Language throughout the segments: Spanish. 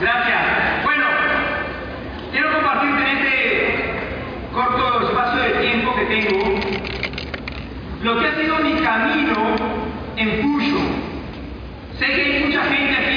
Gracias. Bueno, quiero compartir en este corto espacio de tiempo que tengo lo que ha sido mi camino en Puyo. Sé que hay mucha gente aquí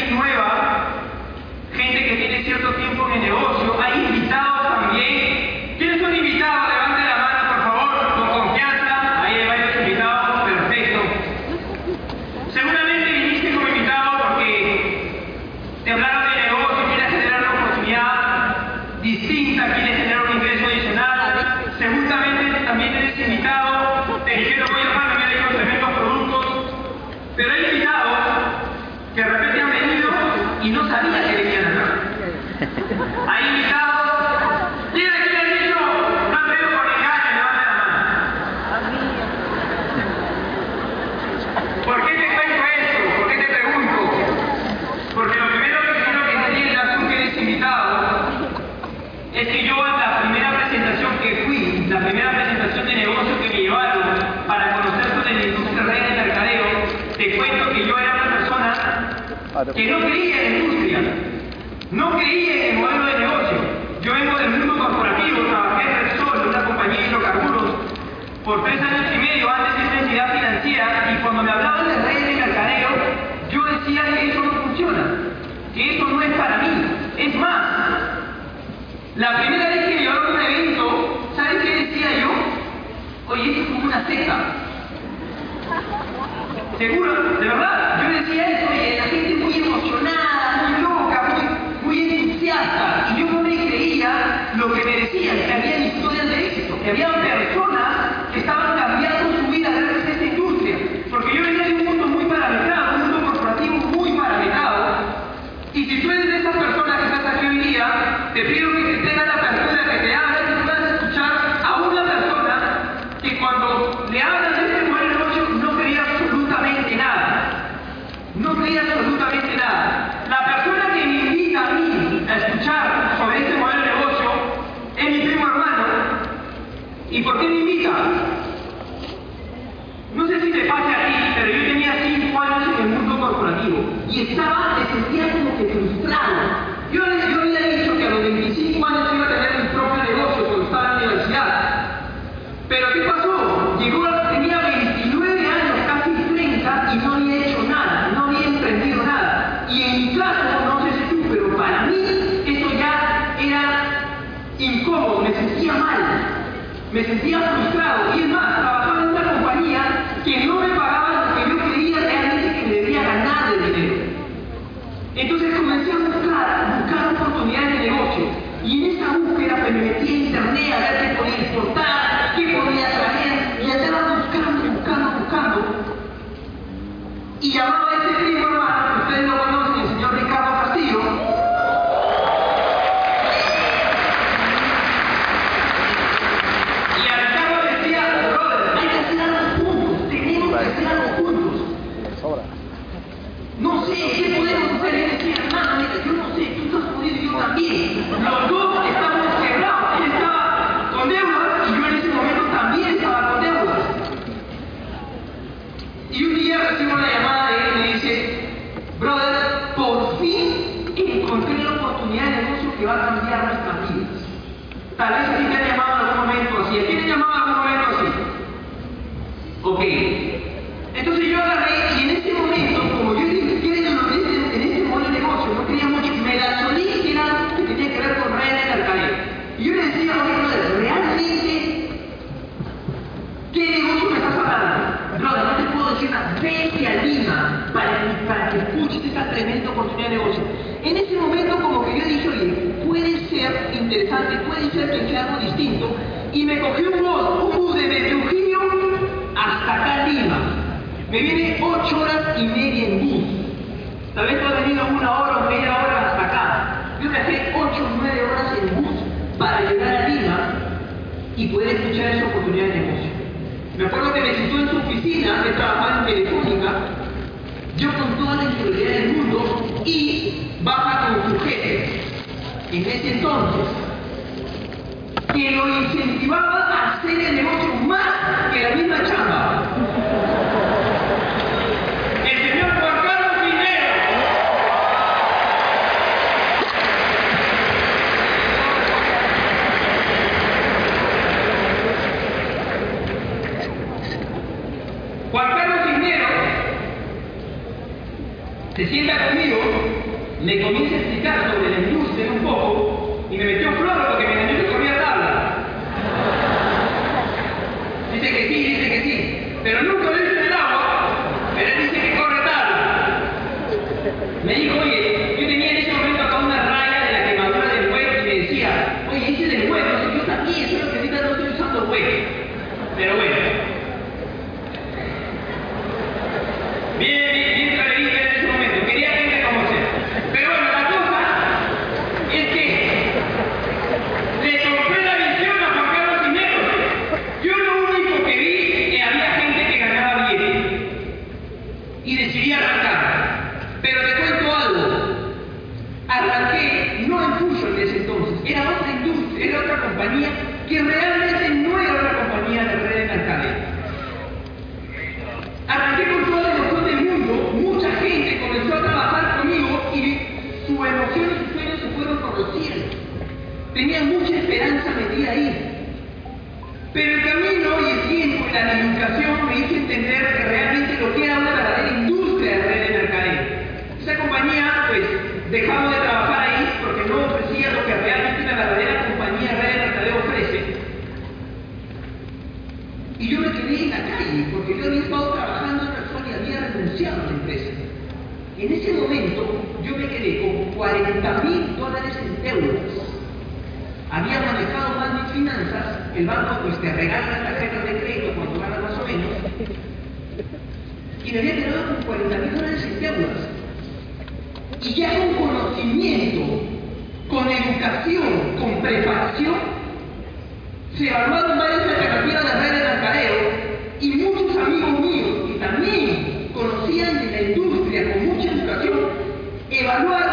que no creía en la industria, no creía en el modelo de negocio. Yo vengo del mundo corporativo, trabajé en Repsol, una compañía de hidrocarburos, por tres años y medio antes de esta entidad financiera, y cuando me hablaban de redes de mercadeo, yo decía que eso no funciona, que eso no es para mí. Es más, la primera vez que me llevaron un evento, ¿saben qué decía yo? Oye, esto es como una secta. ¿Seguro? ¿De verdad? Tal vez tú has venido una hora o media hora hasta acá. Yo viajé 8 o 9 horas en bus para llegar a Lima y poder escuchar esa oportunidad de negocio. Me acuerdo que me citó en su oficina, que trabajaba en Telefónica, yo con toda la inseguridad del mundo y baja con su jefe. En ese entonces, que lo incentivaba a hacer el negocio más que la misma chamba. se sienta conmigo, le comienza a explicar sobre la industria un poco y me metió flor lo que me el banco pues te regala tarjetas de crédito cuando ganas más o menos, y me había quedado con 40 mil dólares en deudas. Y ya con conocimiento, con educación, con preparación, se evaluaron varias alternativas de red de mercadeo y muchos amigos míos que también conocían de la industria con mucha educación, evaluaron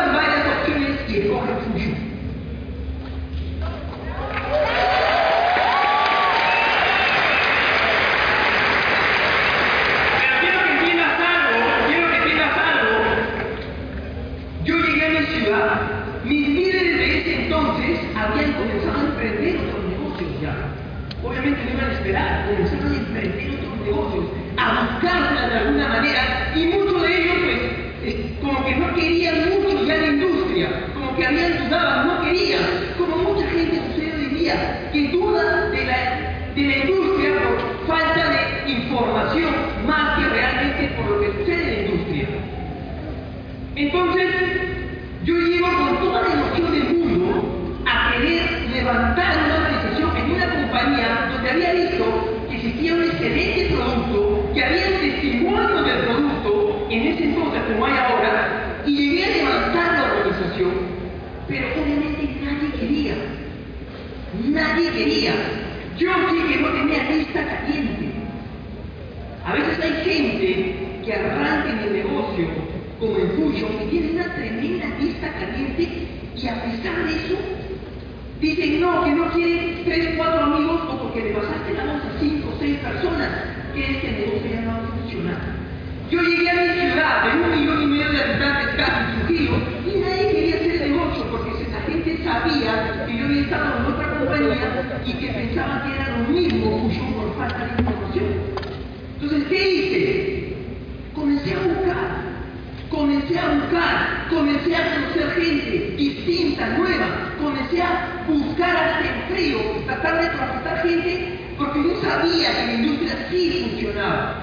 o sea, buscar hacer frío, tratar de transportar gente, porque yo sabía que la industria sí funcionaba.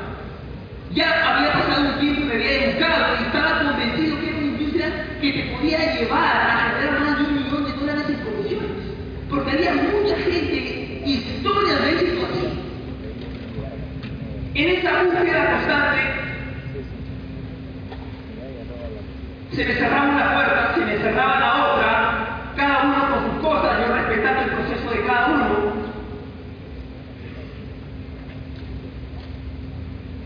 Ya había pasado un tiempo y me había educado y estaba convencido que era una industria que te podía llevar a generar más de un millón de dólares en comisiones. Porque había mucha gente, historias de éxito así. En esa búsqueda constante, se me cerraba una puerta, se me cerraba la otra, cada uno con sus cosas, yo respetando el proceso de cada uno,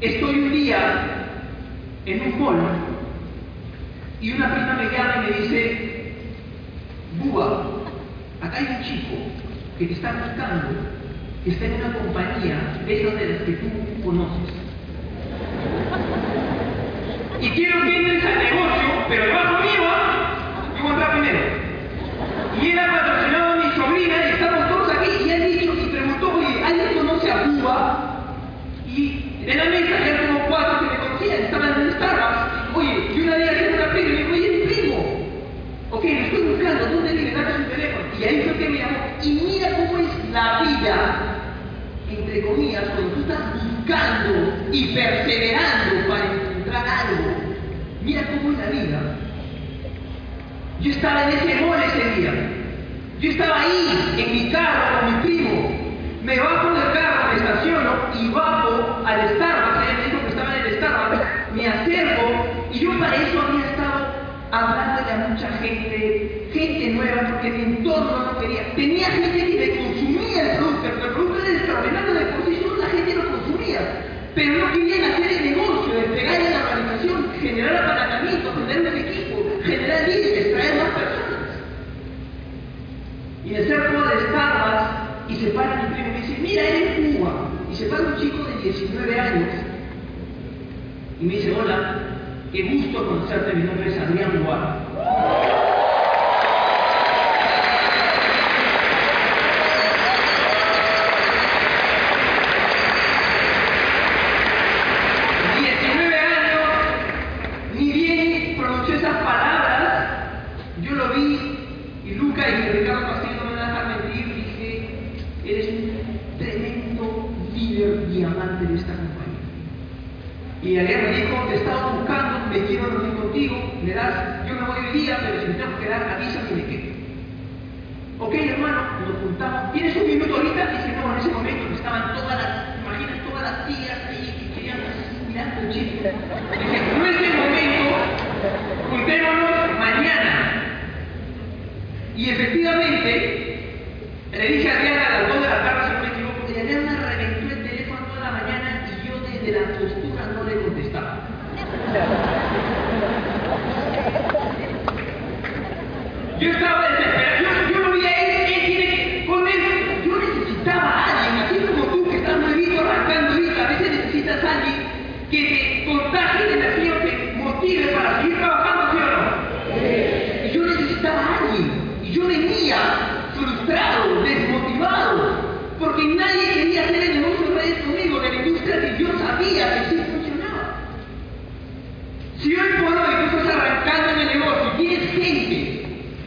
estoy un día en un mall y una prima me llama y me dice, Buba, acá hay un chico que te está buscando, que está en una compañía de esas de las que tú conoces. Y quiero que entres al negocio, pero debajo mío, yo voy a entrar primero. Y él ha patrocinado a mi sobrina y estamos todos aquí. Y han dicho, y preguntó, oye, ¿hay esto no se Cuba? Y en la mesa ya como cuatro que me conocían, estaban en Starbucks. Oye, y una de ellas era una prima y me dijo, oye, mi primo. Ok, lo estoy buscando, ¿dónde vive? Dame su teléfono. Y ahí fue que me llamó. Y mira cómo es la vida, entre comillas, cuando tú estás buscando y perseverando para encontrar algo. Mira cómo es la vida yo estaba en ese gol ese día. Yo estaba ahí, en mi carro, con mi primo. Me bajo del carro, me estaciono y bajo al Starbucks. Ella me dijo que estaba en el Starbucks. Me acerco y yo para eso había estado hablando a mucha gente, gente nueva, porque mi entorno no quería. Tenía gente que y me dice, hola, qué gusto conocerte, mi nombre es Adrián Guar.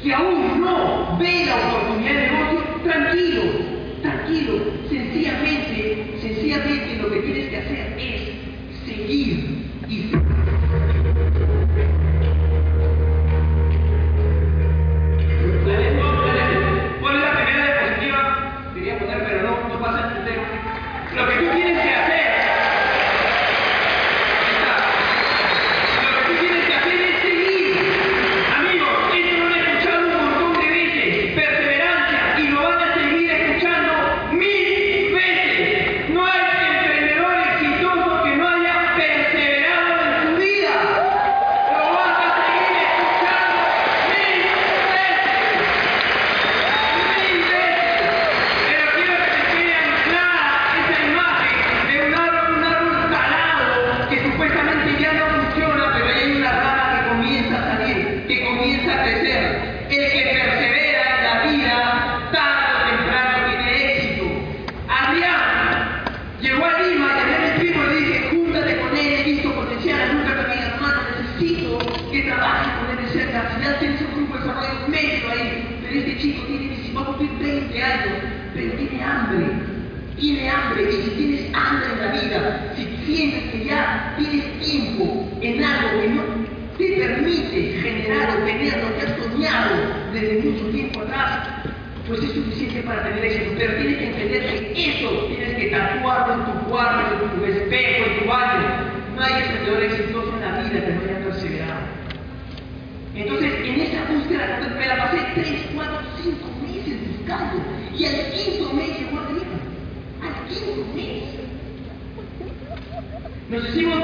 que aún no ve la oportunidad de negocio, tranquilo, tranquilo, sencillamente, sencillamente lo que tienes que hacer es seguir y seguir. Nos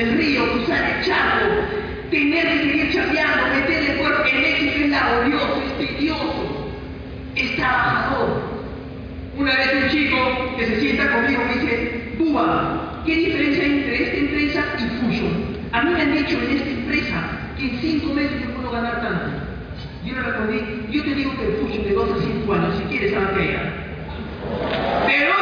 el río, cruzar el charco, tener que seguir chapeando, meterle cuerpo. El México es laborioso, es tedioso, es trabajador. Una vez un chico que se sienta conmigo me dice, Buba, ¿qué diferencia hay entre esta empresa y Fusion? A mí me han dicho en esta empresa que en cinco meses yo puedo ganar tanto. Yo le respondí, yo te digo que el Fusion de dos a cinco años, si quieres, a la pelea. Pero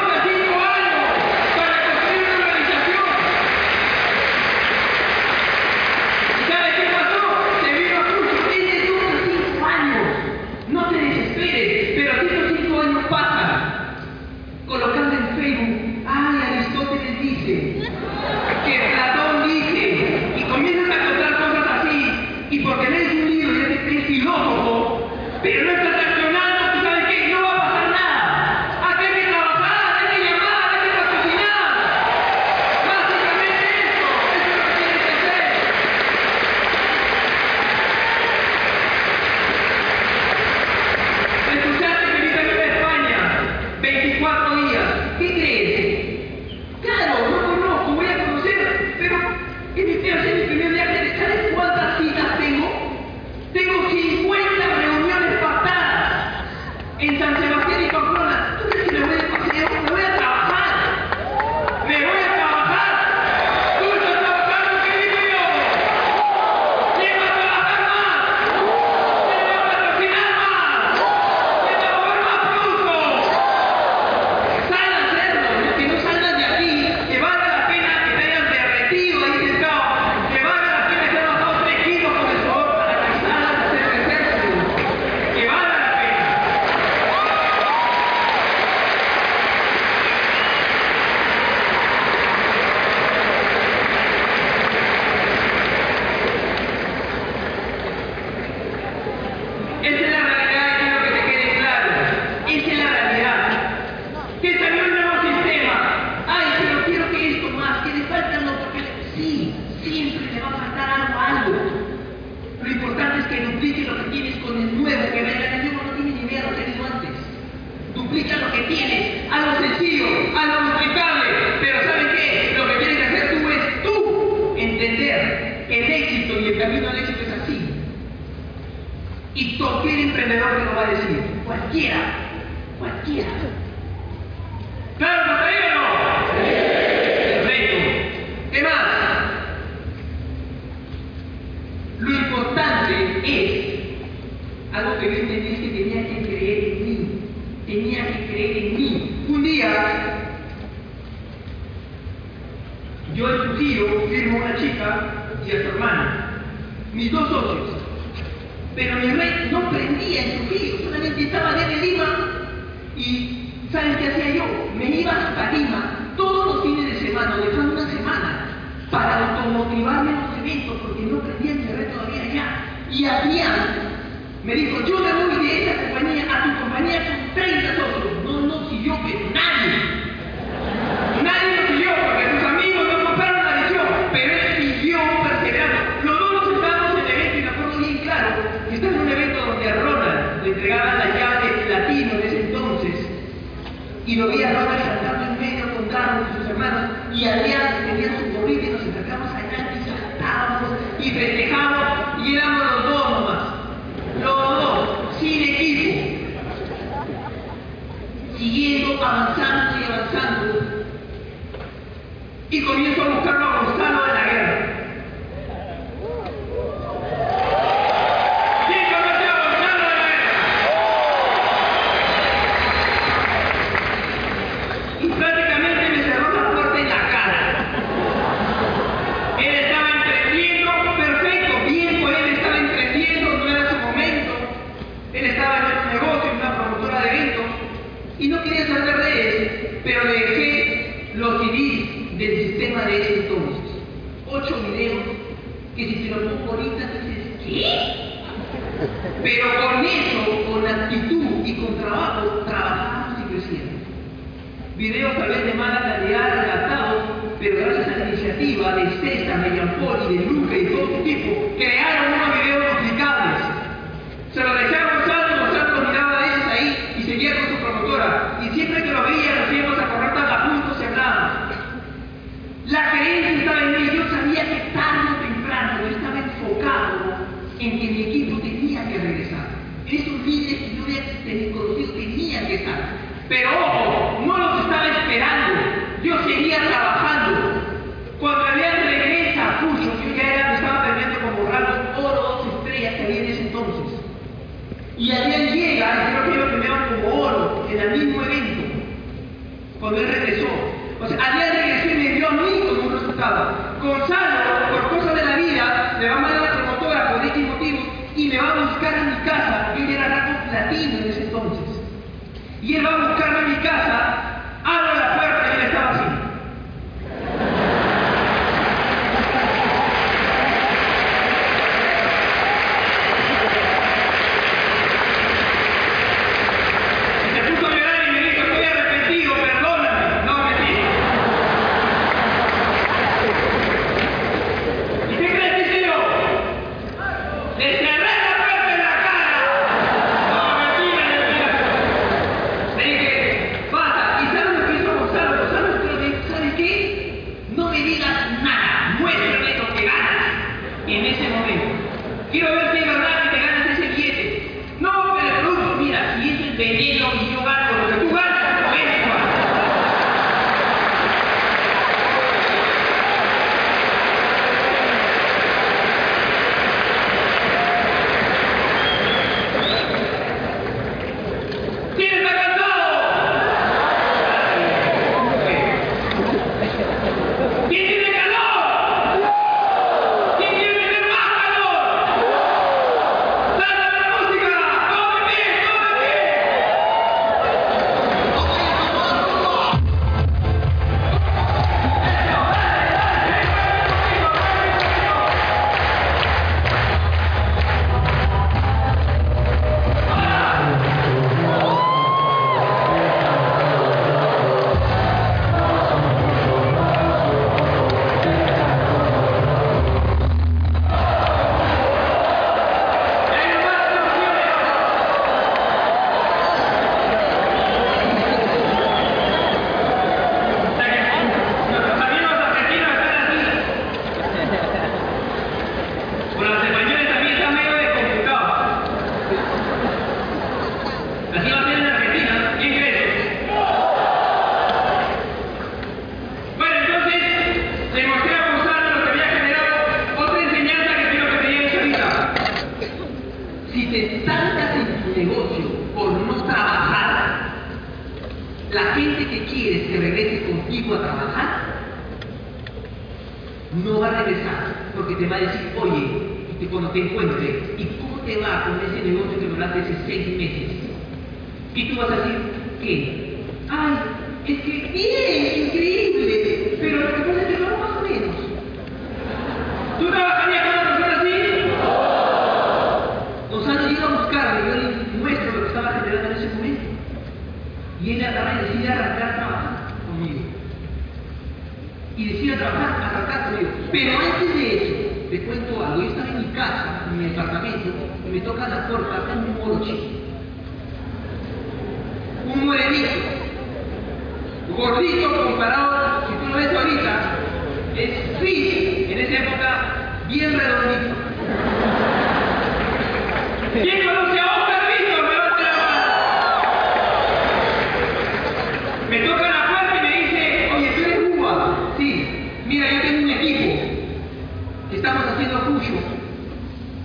y lo vi a Robert saltando en medio con Carlos y sus hermanos, y había tenía su corrida y nos acercamos allá él y saltábamos y festejábamos y éramos los dos nomás, los dos, sin equipo, siguiendo, avanzando y avanzando. Y comienzo a buscarlo Y allí llega, y creo que ellos peleaban como oro en el mismo evento, cuando él regresó. O sea, allí él y me dio a mí como un resultado. Gonzalo, por cosas de la vida, me va a mandar a la promotora por X motivos y me va a buscar en mi casa, porque él era narcoplativo en ese entonces. Y él va a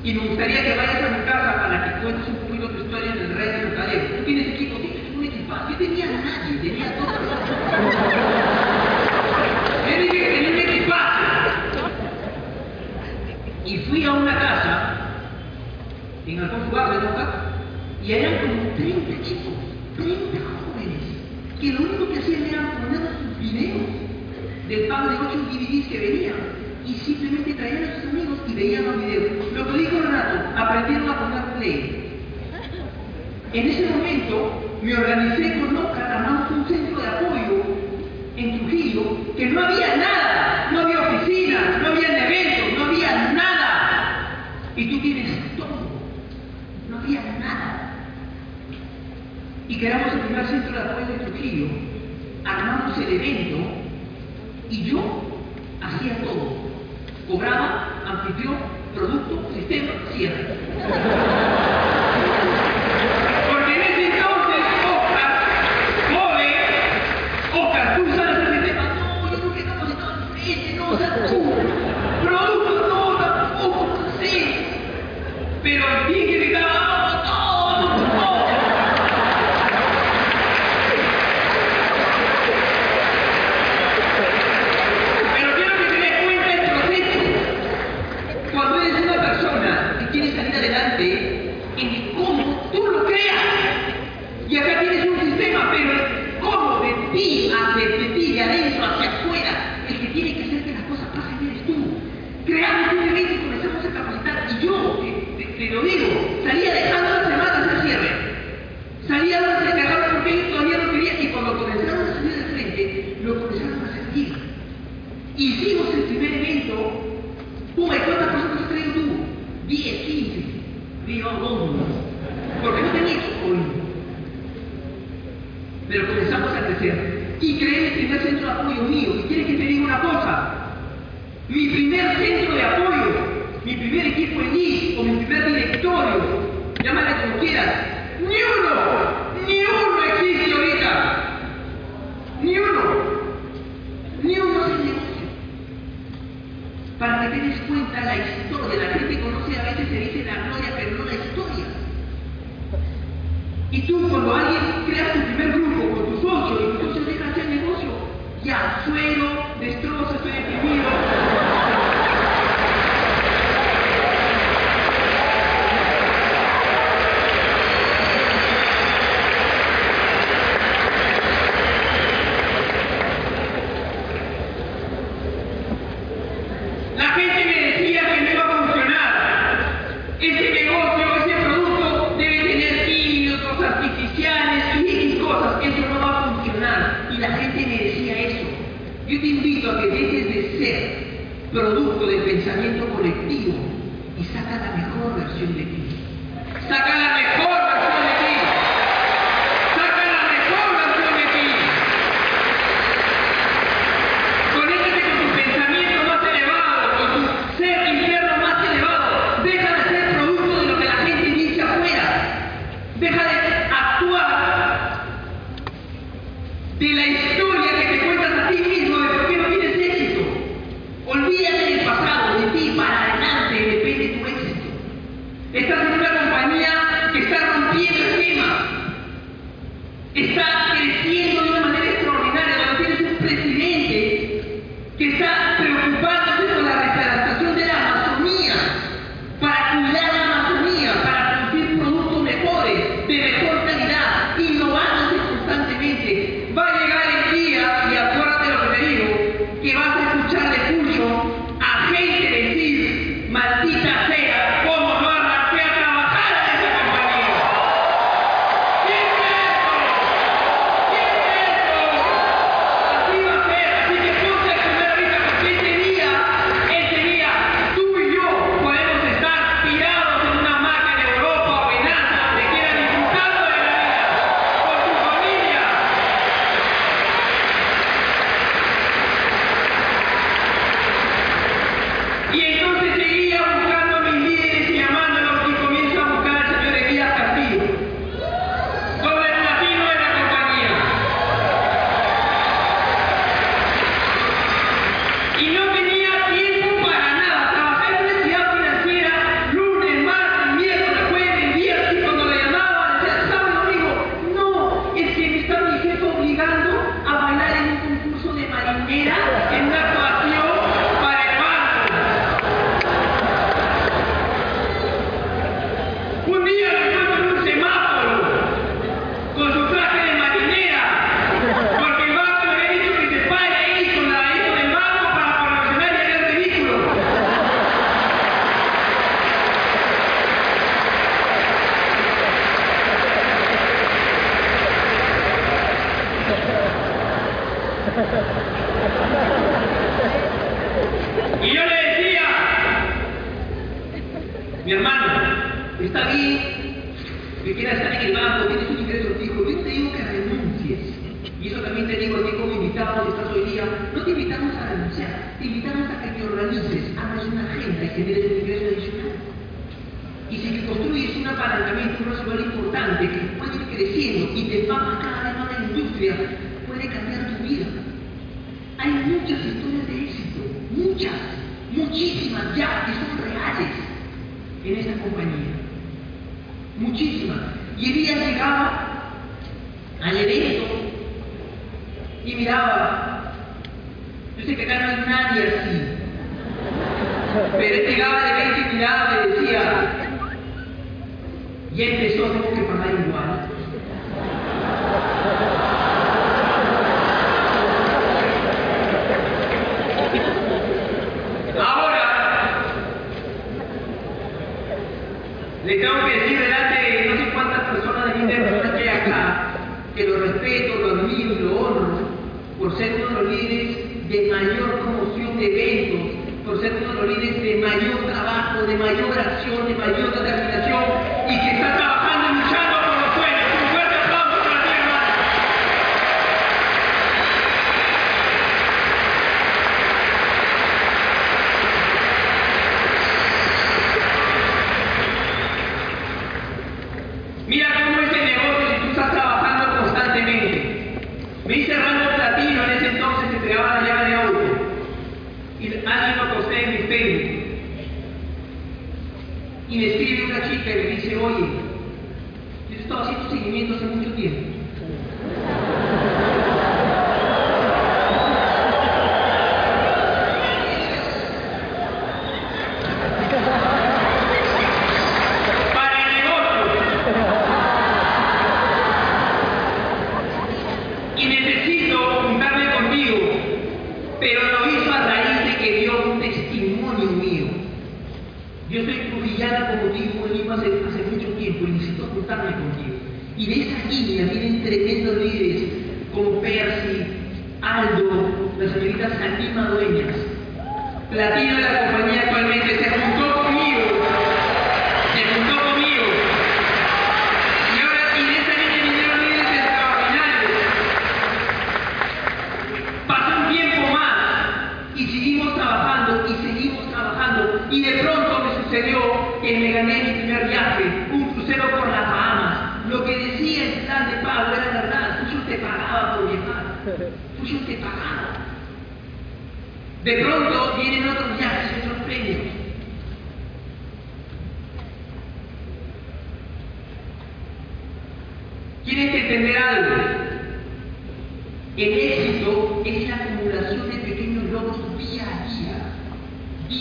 y me gustaría que vayas a mi casa para que cuentes un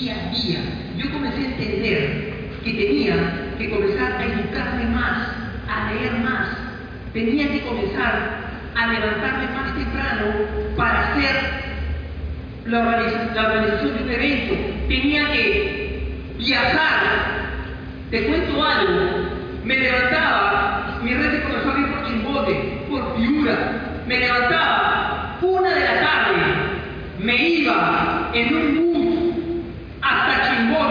día a día, yo comencé a entender que tenía que comenzar a educarme más, a leer más, tenía que comenzar a levantarme más temprano para hacer la organización, de un evento, tenía que viajar. Te cuento algo, me levantaba, mi red de comenzó a ir por Chimbote, por Piura, me levantaba una de la tarde, me iba en un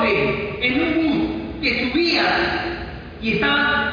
en un bus que subía y estaban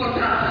contratar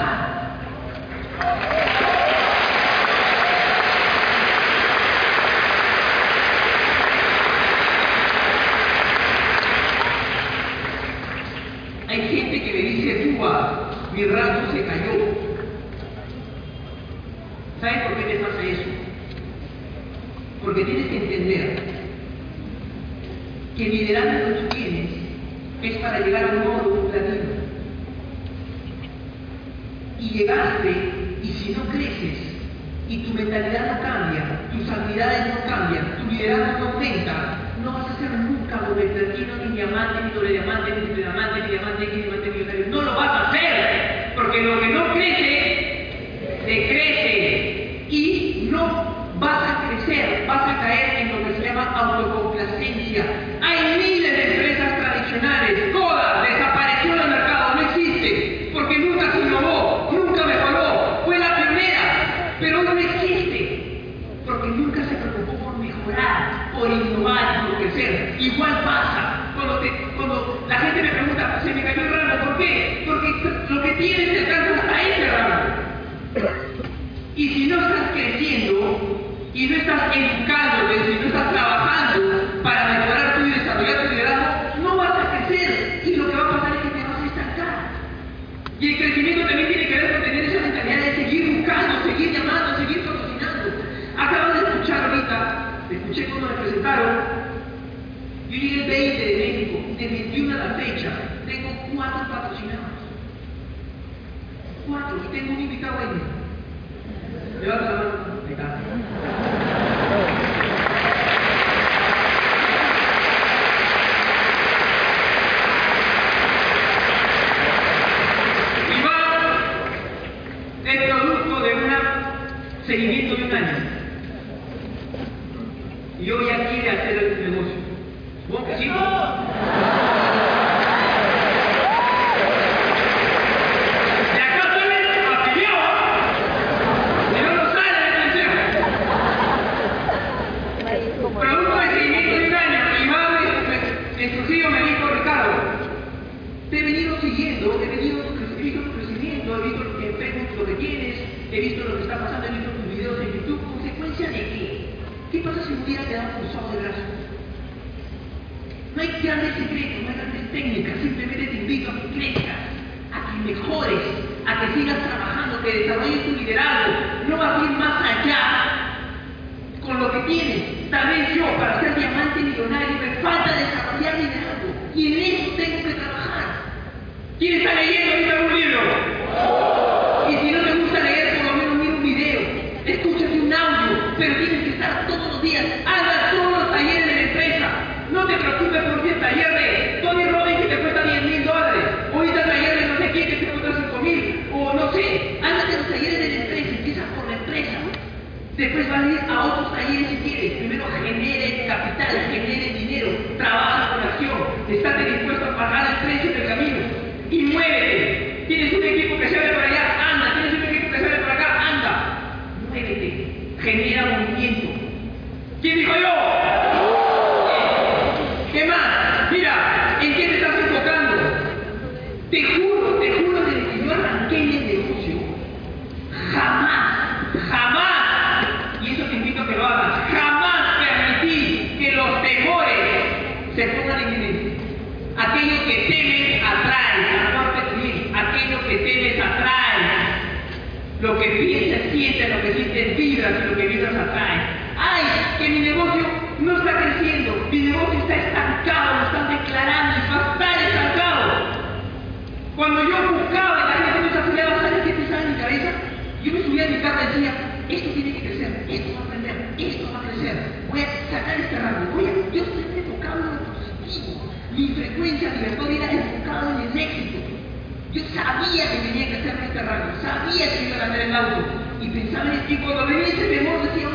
Quién dijo yo? ¿Qué más? Mira, ¿en qué te estás enfocando? Te juro, te juro que si yo arranqué en el negocio, jamás, jamás, y eso te invito a que lo hagas, jamás permití que los temores se pongan en mi mente. Aquello que temes atrae, aquello que temes atrae. Lo que piensas, sientes, lo que sientes, vibras y lo que vibras atrae que mi negocio no está creciendo, mi negocio está estancado, lo están declarando y va a estar estancado. Cuando yo buscaba la gente me saturaba, ¿sabes qué pensaba en mi cabeza? Yo me subía a mi carro y decía, esto tiene que crecer, esto va a aprender, esto va a crecer, voy a sacar este rango, voy a, yo estoy enfocado en lo positivo, mi frecuencia, mi verdad era enfocado en el éxito. Yo sabía que tenía que hacerme este rango, sabía que iba a ganar el auto, y pensaba en el tipo, cuando venía ese temor decía,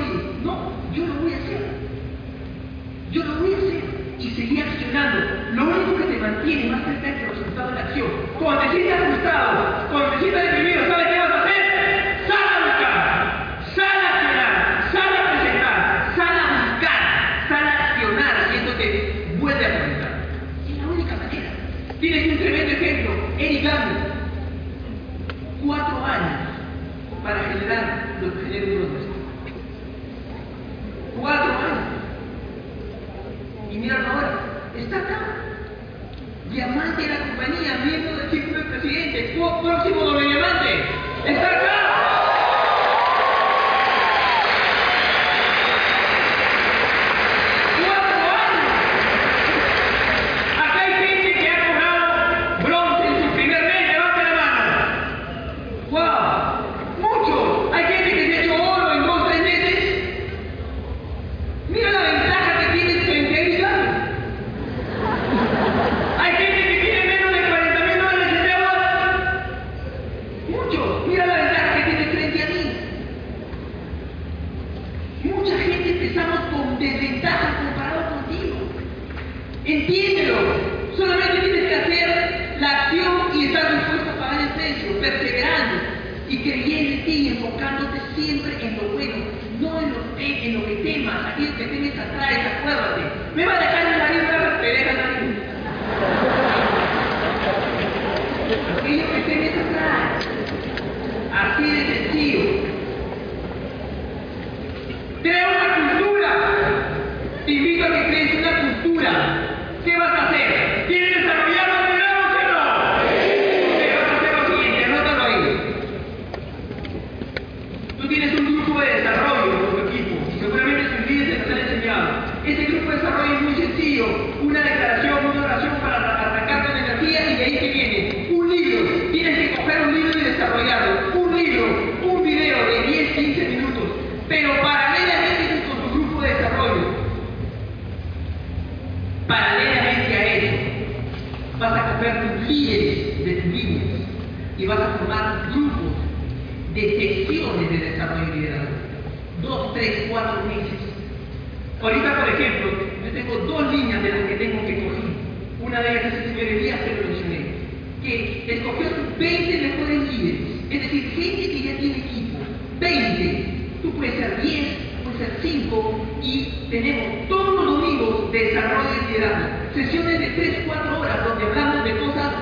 le escogieron 20 mejores líderes, es decir, gente que ya tiene equipo, 20, tú puedes ser 10, puedes ser 5 y tenemos todos los domingos de desarrollo de liderazgo, sesiones de 3, 4 horas donde hablamos de cosas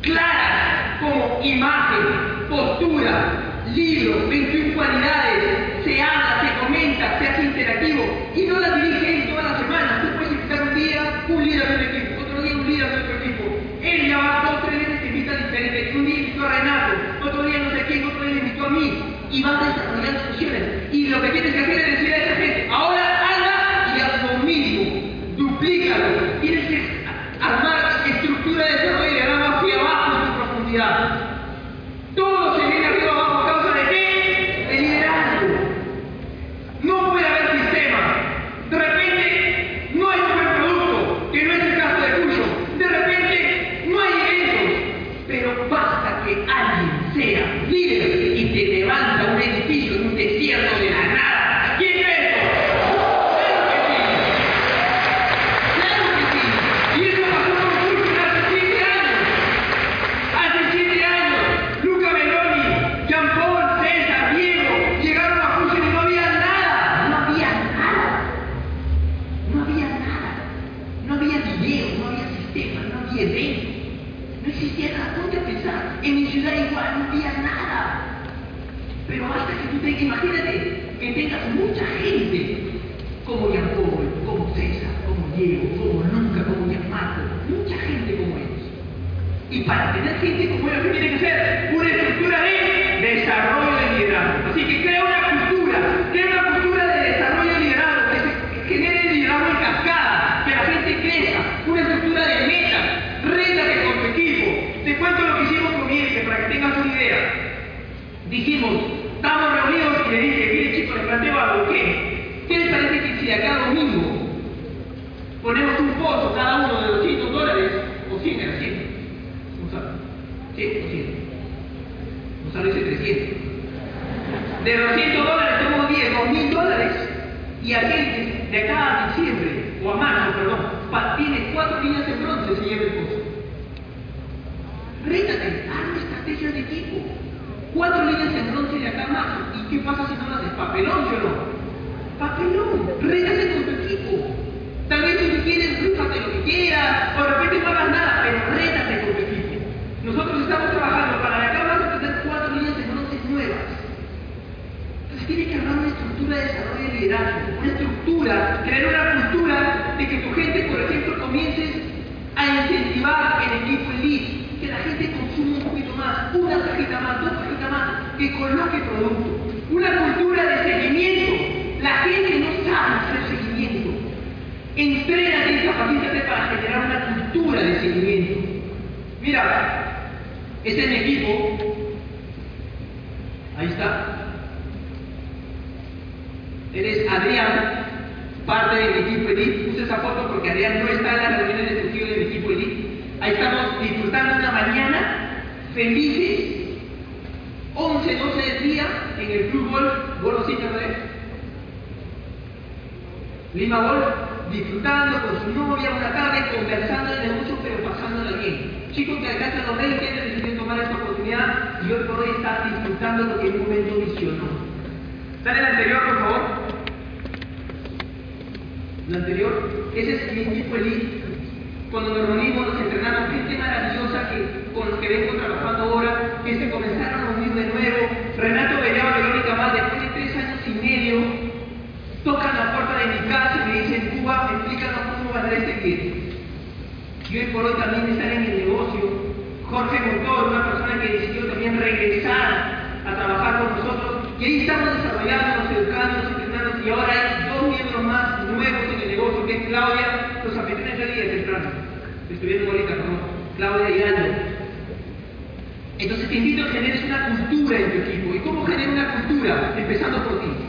claras como imagen, postura, libro, 21 cualidades, se habla lo que tienes que hacer Lima Golf, disfrutando con su novia una tarde, conversando de mucho, pero pasándola bien. Chicos que alcanzan los medios tienen decidido tomar esta oportunidad y hoy por hoy están disfrutando lo que en un momento visionó. Dale el anterior, por favor. La anterior, ese es mi equipo elite. Cuando nos reunimos, nos entrenamos, gente maravillosa que, con los que vengo trabajando ahora, que se comenzaron a unir de nuevo. Renato Bellaba, Verónica Más, en mi casa y me dicen, Cuba, explícanos cómo ganar este billete. Y hoy por hoy también están en el negocio. Jorge Montor, una persona que decidió también regresar a trabajar con nosotros. Y ahí estamos desarrollándonos, educándonos, entrenándonos. Y ahora hay dos miembros más nuevos en el negocio, que es Claudia, los anfitriones de día temprano. Estuvieron ahorita, ¿no? Claudia y Aldo. Entonces te invito a generar una cultura en tu equipo. ¿Y cómo genera una cultura? Empezando por ti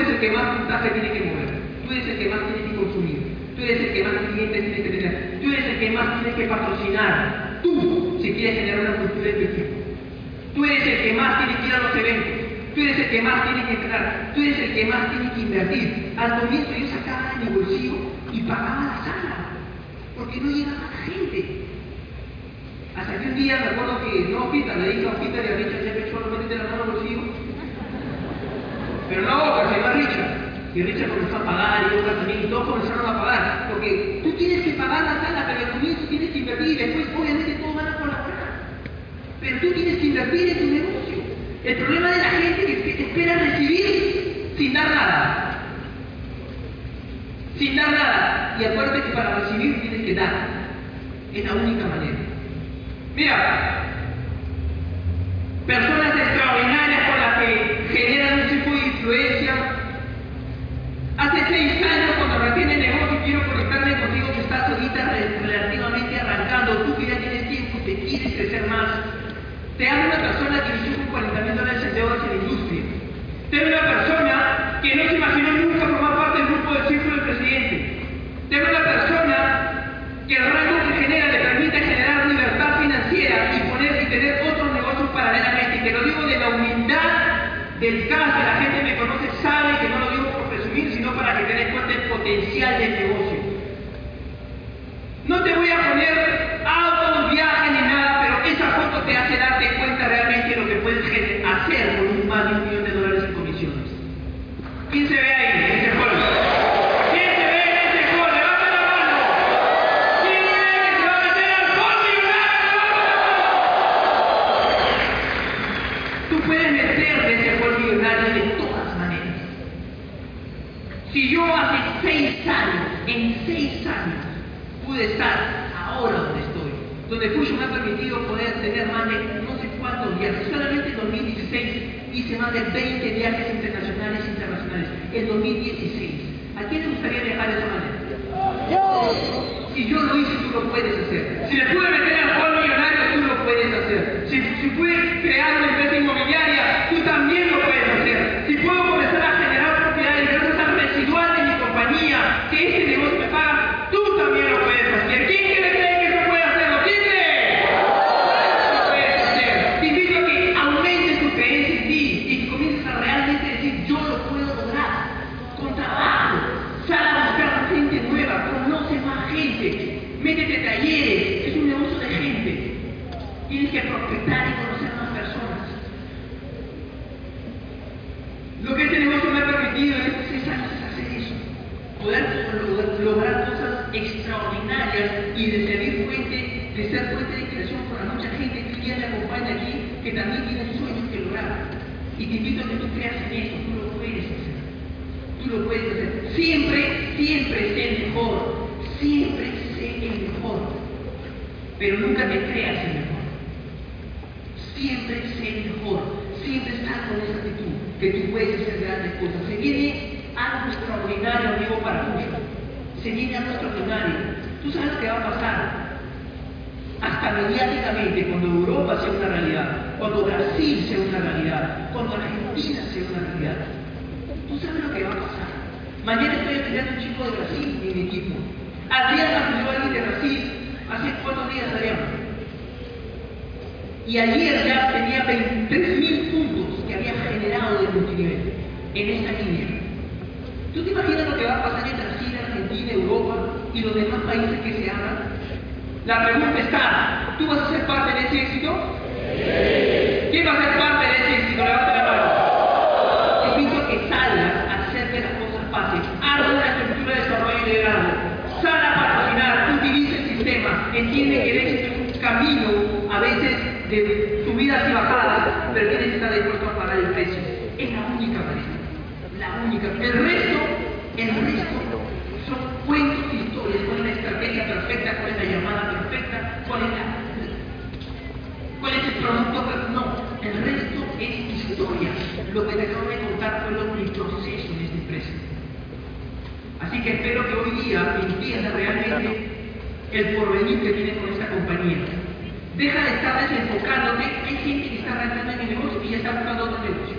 eres el que más puntaje tiene que mover, tú eres el que más tiene que consumir, tú eres el que más clientes tiene que tener, tú eres el que más tiene que patrocinar, tú si quieres generar una cultura de tu equipo, tú eres el que más tiene que ir a los eventos, tú eres el que más tiene que entrar, tú eres el que más tiene que invertir. Al comienzo yo sacaba de mi bolsillo y pagaba la sala, porque no llegaba la gente. Hasta que un día me acuerdo que no Peter, le dije a Peter y a Richard, siempre yo no metiste la mano al bolsillo pero no Boca, sino a Richard. Y Richard comenzó a pagar y Boca también, y todos comenzaron a pagar. Porque tú tienes que pagar la sala, pero al comienzo tienes que invertir y después obviamente todos van a colaborar. Pero tú tienes que invertir en tu negocio. El problema de la gente es que espera recibir sin dar nada. Sin dar nada. Y acuérdate que para recibir tienes que dar. Es la única manera. Mira, personas tú que ya tienes tiempo te quieres crecer más. Te habla una persona que inició con 40 mil dólares en deudas en industria. Te habla una persona que no se imaginó nunca formar parte del grupo del círculo del presidente. Te habla una persona que el rango que genera le permite generar libertad financiera y poner y tener otros negocios paralelamente. Te lo digo de la humildad del caso, la gente me conoce, sabe que no lo digo por presumir, sino para que te des cuenta del potencial del negocio. No te voy a poner autos, viajes ni nada, pero esa foto te hace darte cuenta realmente de lo que puedes gener- hacer con un más de un millón de dólares en comisiones. ¿Quién se ve ahí en ese hall? ¿Quién se ve en ese hall? Levanta la mano. ¿Quién cree que se va a meter al hall millonario? Tú puedes meterte en ese hall millonario de todas maneras. Si yo hace seis años, en seis años, estar ahora donde estoy, donde Fusion me ha permitido poder tener más de no sé cuántos viajes, solamente en 2016 hice más de 20 viajes internacionales internacionales, en 2016. ¿A quién le gustaría viajar de esa manera? Si yo lo hice, tú lo puedes hacer. Si le pude meter subidas y pero que estar dispuesto a pagar el precio. Es la única manera. La única. El resto, el resto son cuentos y historias. ¿Cuál es la estrategia perfecta? ¿Cuál es la llamada perfecta? ¿Cuál es la ¿Cuál el producto? No, el resto es historia. Lo que te acabo de contar fue lo, mi proceso en esta empresa. Así que espero que hoy día entiendas realmente el porvenir que tienes con esta compañía. Deja de estar desenfocándote. Hay gente que está arrancando en el negocio y ya está buscando otro negocio.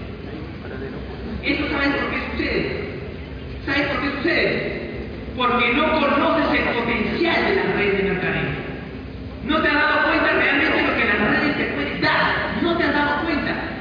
¿Eso sabes por qué sucede? ¿Sabes por qué sucede? Porque no conoces el potencial de las redes de mercadeo. No te has dado cuenta realmente de lo que las redes te pueden dar. No te has dado cuenta.